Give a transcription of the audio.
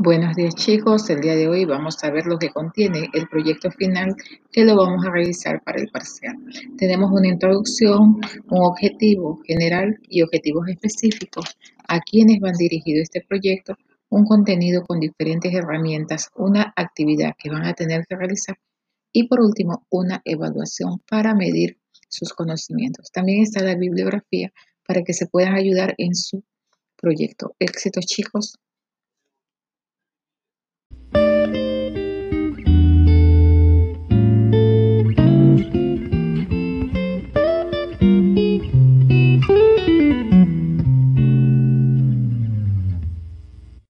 Buenos días chicos, el día de hoy vamos a ver lo que contiene el proyecto final que lo vamos a realizar para el parcial. Tenemos una introducción, un objetivo general y objetivos específicos a quienes van dirigido este proyecto, un contenido con diferentes herramientas, una actividad que van a tener que realizar y por último una evaluación para medir sus conocimientos. También está la bibliografía para que se puedan ayudar en su proyecto. Éxito chicos.